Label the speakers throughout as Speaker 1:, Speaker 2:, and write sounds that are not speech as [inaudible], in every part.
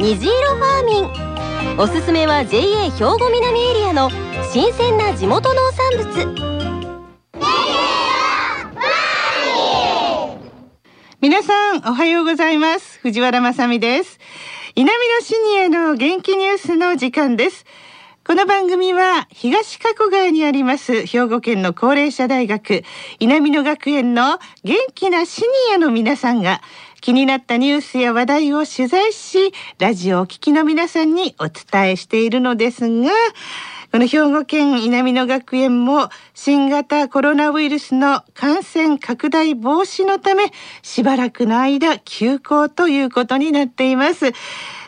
Speaker 1: 虹色ファーミン。おすすめは JA 兵庫南エリアの新鮮な地元農産物。
Speaker 2: 皆さんおはようございます。藤原まさです。南のシニアの元気ニュースの時間です。この番組は東加古川にあります兵庫県の高齢者大学稲美野学園の元気なシニアの皆さんが気になったニュースや話題を取材しラジオをお聞きの皆さんにお伝えしているのですがこの兵庫県稲美野学園も新型コロナウイルスの感染拡大防止のためしばらくの間休校ということになっています。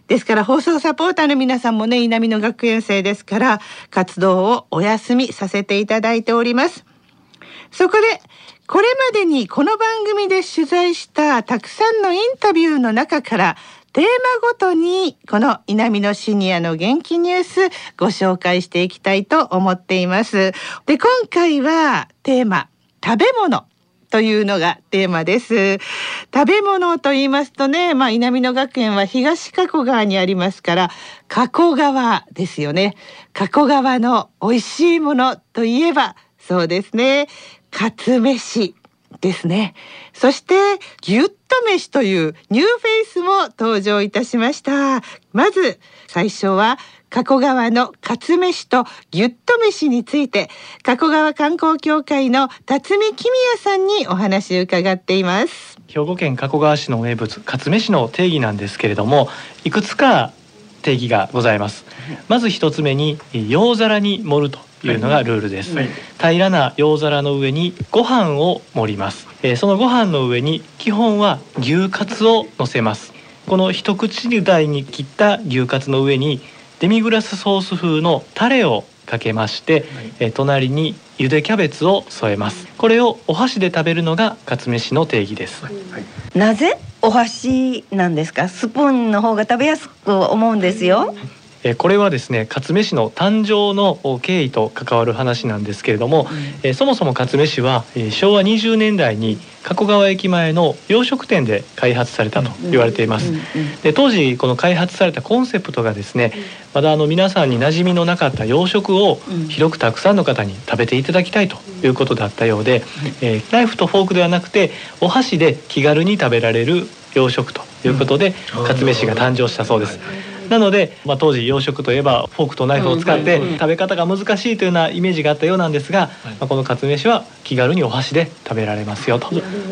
Speaker 2: ですから放送サポーターの皆さんもね稲美野学園生ですから活動をお休みさせていただいております。そこでこれまでにこの番組で取材したたくさんのインタビューの中からテーマごとにこの南のシニアの元気ニュースご紹介していきたいと思っています。で、今回はテーマ食べ物というのがテーマです。食べ物と言いますとね、まあ、稲美野学園は東加古川にありますから、加古川ですよね。加古川の美味しいものといえば、そうですね。かつ飯ですね。そしてギュッと飯というニューフェイスも登場いたしました。まず最初は加古川のかつ飯とギュッと飯について加古川観光協会の辰巳公也さんにお話を伺っています
Speaker 3: 兵庫県加古川市の名物かつ飯の定義なんですけれどもいくつか定義がございますまず一つ目に洋皿に盛るというのがルールです、はい、平らな洋皿の上にご飯を盛ります、えー、そのご飯の上に基本は牛カツを乗せます。この一口大に切った牛カツの上にデミグラスソース風のタレをかけまして、はい、え隣に茹でキャベツを添えます。これをお箸で食べるのがカツ飯の定義です、はい、
Speaker 4: なぜお箸なんですか？スプーンの方が食べやすく思うんですよ
Speaker 3: えこれはですね勝飯の誕生の経緯と関わる話なんですけれども、うん、えそもそも勝飯は、え昭和20年代に加古川駅前の洋食店で開発されたと言われています。で当時この開発されたコンセプトがですねまだあの皆さんに馴染みのなかった洋食を広くたくさんの方に食べていただきたいということだったようで、えー、ナイフとフォークではなくてお箸で気軽に食べられる洋食ということで、勝飯が誕生したそうです。なので、まあ、当時洋食といえばフォークとナイフを使って食べ方が難しいというようなイメージがあったようなんですが、まあ、このカツ飯は気軽にお箸で食べられますよと。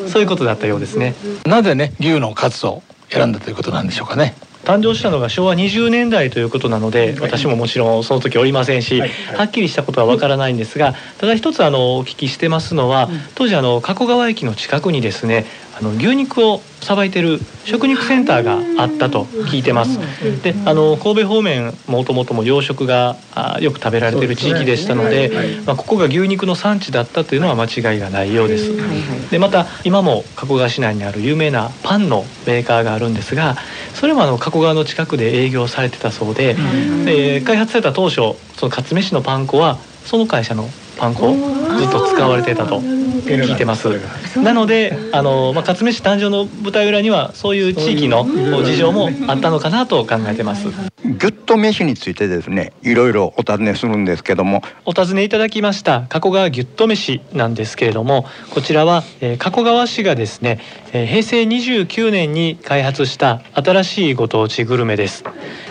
Speaker 3: そういうことだったようですね。
Speaker 5: なぜね牛のカツを選んだということなんでしょうかね。
Speaker 3: 誕生したのが昭和20年代ということなので私ももちろんその時おりませんし、はっきりしたことはわからないんですがただ一つあのお聞きしてますのは当時あの加古川駅の近くにですねあの牛肉をさばいてる食肉センターがあったと聞いてます。であの神戸方面もともとも養殖があよく食べられてる地域でしたので、まあ、ここが牛肉の産地だったというのは間違いがないようです。でまた今も加古川市内にある有名なパンのメーカーがあるんですがそれもあの加古川の近くで営業されてたそうで、で開発された当初その勝飯のパン粉はその会社のパン粉ずっと使われてたと聞いてます。なのであの、まあ、勝飯誕生の舞台裏にはそういう地域の事情もあったのかなと考えてます。
Speaker 6: ギュッと飯についてですねいろいろお尋ねするんですけども。
Speaker 3: お尋ねいただきました加古川ギュッと飯なんですけれどもこちらは、えー、加古川市がですね、えー、平成29年に開発した新しいご当地グルメです。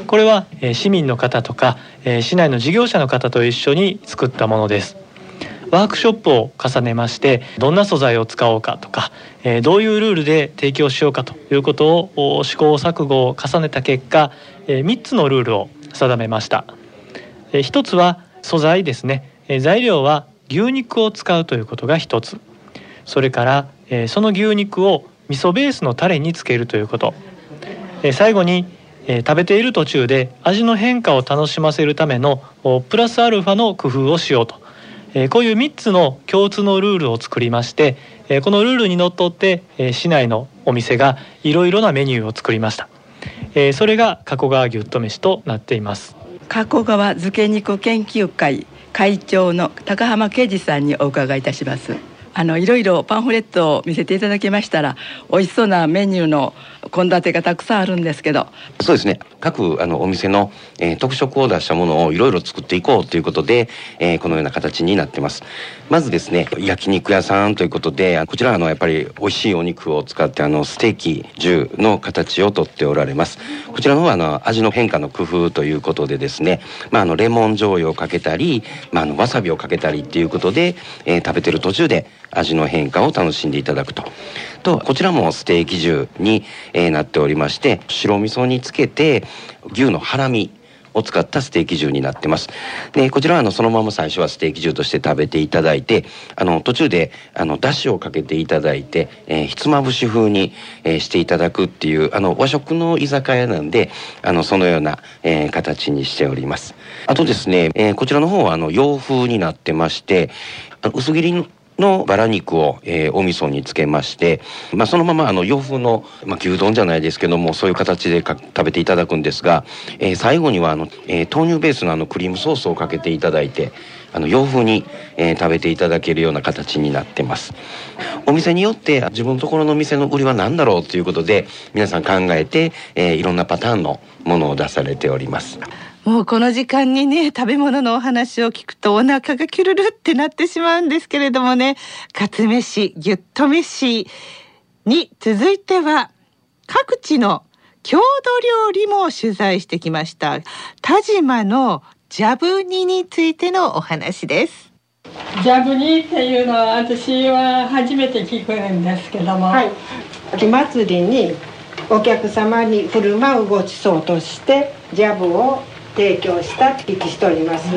Speaker 3: これは、えー、市民の方とか、えー、市内の事業者の方と一緒に作ったものですワークショップを重ねましてどんな素材を使おうかとか、え、どういうルールで提供しようかということを試行錯誤を重ねた結果、えー、3つのルールを定めました、えー、1つは素材ですね、え、材料は牛肉を使うということが1つ。それから、え、その牛肉を味噌ベースのタレにつけるということ、え、最後にえ、食べている途中で味の変化を楽しませるためのプラスアルファの工夫をしようと、え、こういう3つの共通のルールを作りまして、え、このルールにのっとって、え、市内のお店がいろいろなメニューを作りました、え、それが加古川ぎゅっと飯となっています。
Speaker 7: 加古川漬け肉研究会会長の高浜啓二さんにお伺いいたします。あのいろいろパンフレットを見せていただきましたら美味しそうなメニューの献立がたくさんあるんですけど。
Speaker 8: そうですね。各あのお店の、えー、特色を出したものをいろいろ作っていこうということで、えー、このような形になってます。まずですね焼肉屋さんということでこちらあのやっぱり美味しいお肉を使ってあのステーキ重の形をとっておられます。こちらの方はあの味の変化の工夫ということでですねまああのレモン醤油をかけたりまああのわさびをかけたりっていうことで、えー、食べてる途中で味の変化を楽しんでいただくと。とこちらもステーキ重に、え、なっておりまして白味噌につけて牛のハラミを使ったステーキ重になってます。で、こちらはあのそのまま最初はステーキ重として食べていただいて、あの途中であの出汁をかけていただいて、えー、ひつまぶし風に、えー、していただくっていうあの和食の居酒屋なんで、あのそのような、えー、形にしております。あとですね、え、こちらの方はあの洋風になってまして、薄切りのバラ肉を、えー、お味噌につけまして、まあ、そのままあの洋風の、まあ、牛丼じゃないですけどもそういう形で食べていただくんですが、えー、最後にはあの、えー、豆乳ベースのあのクリームソースをかけていただいてあの洋風に、え、食べていただけるような形になってます。お店によって自分のところの店の売りは何だろうということで皆さん考えて、え、いろんなパターンのものを出されております。
Speaker 2: もうこの時間にね食べ物のお話を聞くとお腹がキュルルってなってしまうんですけれどもね。カツ飯ギュッと飯に続いては各地の郷土料理も取材してきました。田島のジャブ煮についてのお話です。
Speaker 9: ジャブ煮っていうのは私は初めて聞くんですけども、はい、
Speaker 10: 秋祭りにお客様に振る舞うごちそうとしてジャブを提供したって聞きしております、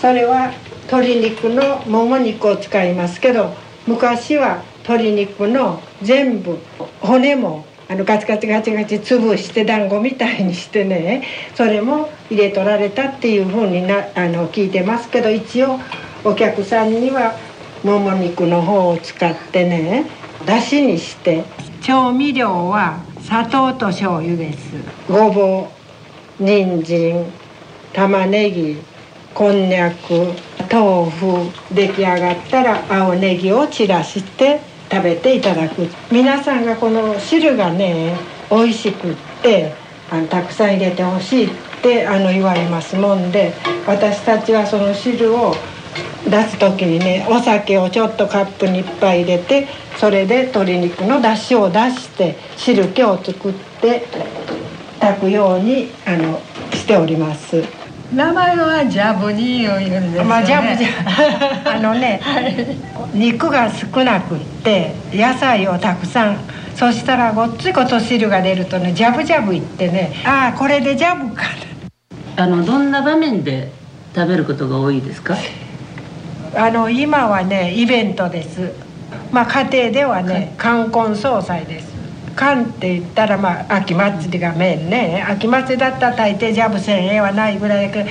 Speaker 10: それは鶏肉のもも肉を使いますけど昔は鶏肉の全部骨もあのガチガチガチガチ潰して団子みたいにしてねそれも入れとられたっていうふうになあの聞いてますけど一応お客さんにはもも肉の方を使ってねだしにして調味料は砂糖と醤油です。ごぼう人参玉ねぎこんにゃく豆腐出来上がったら青ネギを散らして食べていただく。皆さんがこの汁がね美味しくってあのたくさん入れてほしいってあの言われますもんで私たちはその汁を出す時にねお酒をちょっとカップに1杯入れてそれで鶏肉の出汁を出して汁気を作って炊くようにあのしております。
Speaker 9: 名前はジャブニーを言うんですよ、ね、まあジャブジ
Speaker 10: ャあのね、はい、肉が少なくって野菜をたくさん。そしたらごっついこと汁が出るとねジャブジャブいってねああこれでジャブか [laughs]
Speaker 11: あのどんな場面で食べることが多いですか？[laughs]
Speaker 10: あの今はねイベントです。まあ家庭ではね冠婚葬祭です寒って言ったらまあ秋祭りがメインね。秋祭りだったら大抵ジャブ千円はないぐらいだけど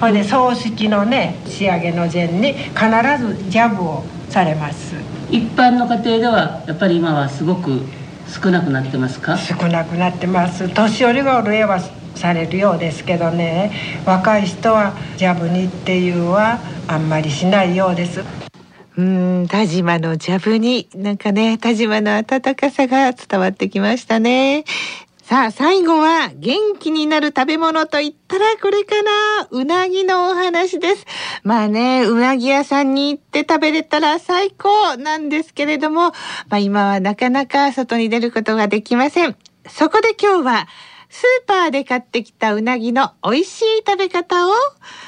Speaker 10: ほいで葬式のね仕上げの前に必ずジャブをされます。
Speaker 11: 一般の家庭ではやっぱり今はすごく少なくなってますか？
Speaker 10: 少なくなってます。年寄りがおる絵はされるようですけどね。若い人はジャブにっていうはあんまりしないようです
Speaker 2: うん田島のジャブになんかね田島の温かさが伝わってきましたね。さあ最後は元気になる食べ物と言ったらこれかな。うなぎのお話です。まあねうなぎ屋さんに行って食べれたら最高なんですけれども、まあ、今はなかなか外に出ることができません。そこで今日はスーパーで買ってきたうなぎの美味しい食べ方を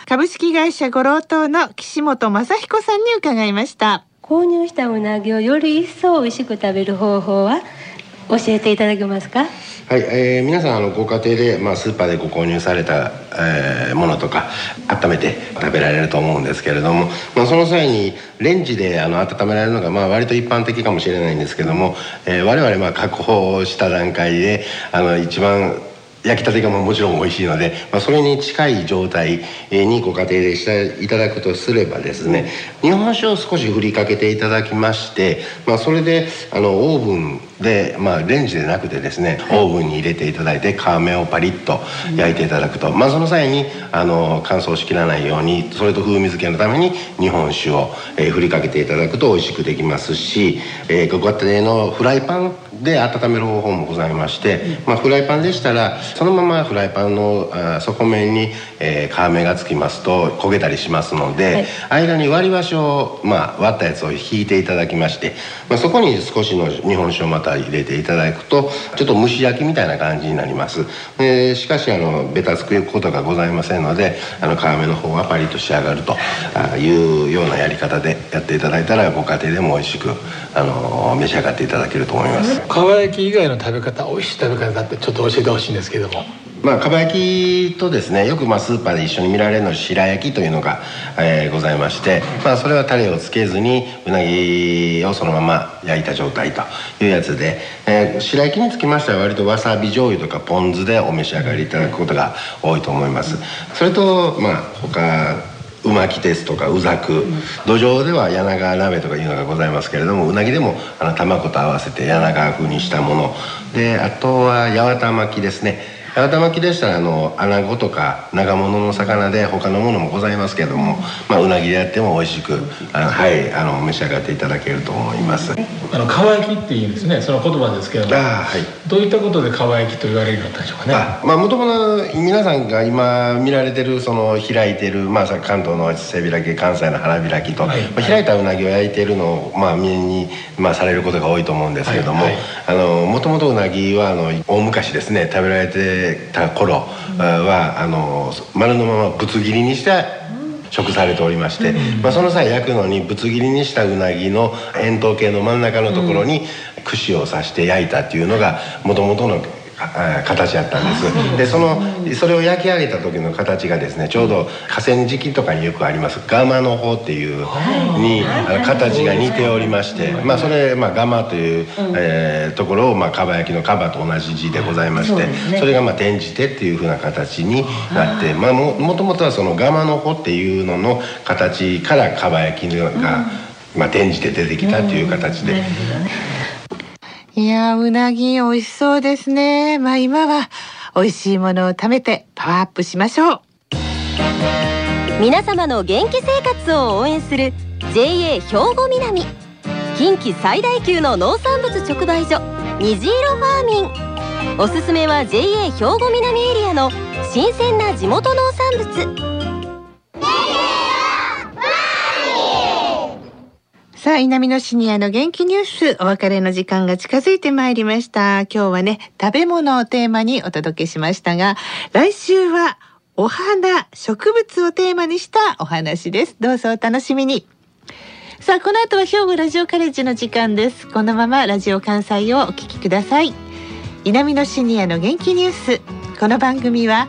Speaker 2: 株式会社五郎島の岸本正彦さんに伺いました。
Speaker 12: 購入したうなぎをより一層美味しく食べる方法は教えていただけますか？
Speaker 13: はい、えー、皆さんあのご家庭で、まあ、スーパーでご購入された、えー、ものとか温めて食べられると思うんですけれども、まあ、その際にレンジであの温められるのが、まあ、割と一般的かもしれないんですけども、えー、我々まあ確保した段階であの一番焼きたてがもちろん美味しいので、まあ、それに近い状態にご家庭でしていただくとすればですね日本酒を少し振りかけていただきまして、まあ、それであのオーブンで、まあ、レンジでなくてですねオーブンに入れていただいて皮目をパリッと焼いていただくと、まあ、その際にあの乾燥しきらないようにそれと風味付けのために日本酒を、えー、振りかけていただくと美味しくできますし、えー、ご家庭のフライパンで温める方法もございまして、まあ、フライパンでしたらそのままフライパンのあ底面に、えー、皮目がつきますと焦げたりしますので、はい、間に割り箸を、まあ、割ったやつを引いていただきまして、まあ、そこに少しの日本酒をまた入れていただくとちょっと蒸し焼きみたいな感じになります、えー、しかしあのベタつくことがございませんのであの皮目の方はパリッと仕上がるというようなやり方でやっていただいたらご家庭でも美味しくあの召し上がっていただけると思います。
Speaker 5: 皮焼き以外の食べ方美味しい食べ方ってちょっと教えてほしいんですけども。
Speaker 13: まあ、かば焼きとですねよくまあスーパーで一緒に見られるの白焼きというのが、えー、ございまして、まあ、それはタレをつけずにうなぎをそのまま焼いた状態というやつで、えー、白焼きにつきましては割とわさび醤油とかポン酢でお召し上がりいただくことが多いと思います。それとまあ他うまきですとかうざく土壌では柳川鍋とかいうのがございますけれどもうなぎでもあの卵と合わせて柳川風にしたもの。であとは八幡巻きですね。改巻きでしたらあの穴子とか長物の魚で他のものもございますけれども、まあ、うなぎでやっても美味しくあのはいあの召し上がっていただけると思います。
Speaker 5: あのかわ焼きっていうんですねその言葉ですけどもあ、はい、どういったことでかわ焼きと言われるようになったんでしょうかね。あ
Speaker 13: まあもともと皆さんが今見られてるその開いてる、まあ、関東の背開き関西の腹開きと、はい、まあ、開いたうなぎを焼いてるのを、まあ、見に、まあ、されることが多いと思うんですけどももともとうなぎはあの大昔ですね食べられてた頃はあの丸のままぶつ切りにして食されておりまして、まあ、その際焼くのにぶつ切りにしたうなぎの円筒形の真ん中のところに串を刺して焼いたっていうのがもともとの形やったんです。でそのそれを焼き上げた時の形がですねちょうど河川敷とかによくあります。ガマの方っていうに形が似ておりましてまあそれ、まあ、ガマという、えー、ところを、まあ、かば焼きのかばと同じ字でございましてそれがまあ転じてっていうふうな形になってまあももともとはそのガマの方っていうのの形からかば焼きが、まあ、転じて出てきたという形で。
Speaker 2: いやうなぎ美味しそうですね。まあ今は美味しいものを食べてパワーアップしましょう。
Speaker 1: 皆様の元気生活を応援する JA 兵庫南近畿最大級の農産物直売所虹色ファーミンおすすめは JA 兵庫南エリアの新鮮な地元農産物
Speaker 2: さあ、稲美のシニアの元気ニュース、お別れの時間が近づいてまいりました。今日はね、食べ物をテーマにお届けしましたが、来週はお花、植物をテーマにしたお話です。どうぞお楽しみに。さあ、この後は兵庫ラジオカレッジの時間です。このままラジオ関西をお聞きください。稲美のシニアの元気ニュース。この番組は、